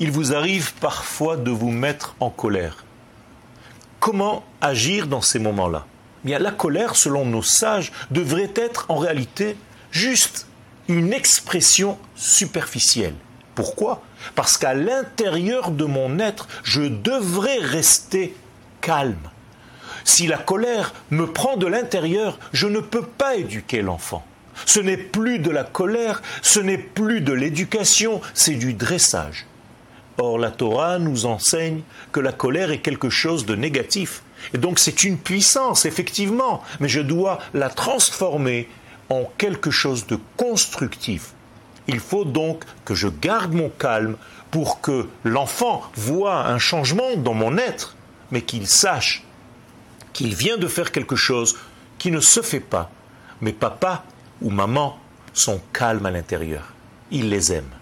il vous arrive parfois de vous mettre en colère. Comment agir dans ces moments-là? Bien, la colère, selon nos sages, devrait être en réalité juste une expression superficielle. Pourquoi? Parce qu'à l'intérieur de mon être, je devrais rester calme. Si la colère me prend de l'intérieur, je ne peux pas éduquer l'enfant. Ce n'est plus de la colère, ce n'est plus de l'éducation, c'est du dressage. Or, la Torah nous enseigne que la colère est quelque chose de négatif. Et donc c'est une puissance, effectivement, mais je dois la transformer en quelque chose de constructif. Il faut donc que je garde mon calme pour que l'enfant voit un changement dans mon être, mais qu'il sache qu'il vient de faire quelque chose qui ne se fait pas. Mais papa ou maman sont calmes à l'intérieur. Ils les aiment.